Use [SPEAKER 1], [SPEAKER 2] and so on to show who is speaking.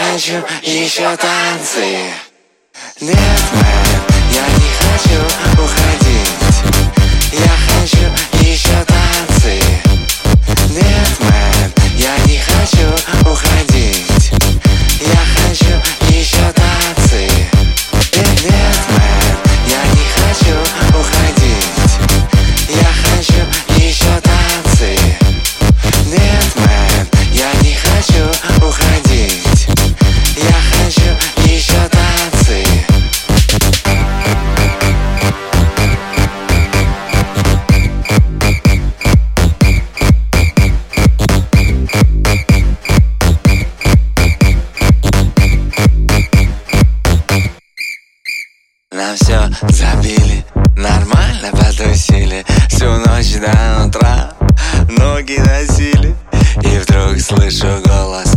[SPEAKER 1] хочу еще танцы. Нет, я не Забили, нормально потусили Всю ночь до утра ноги носили. И вдруг слышу голос.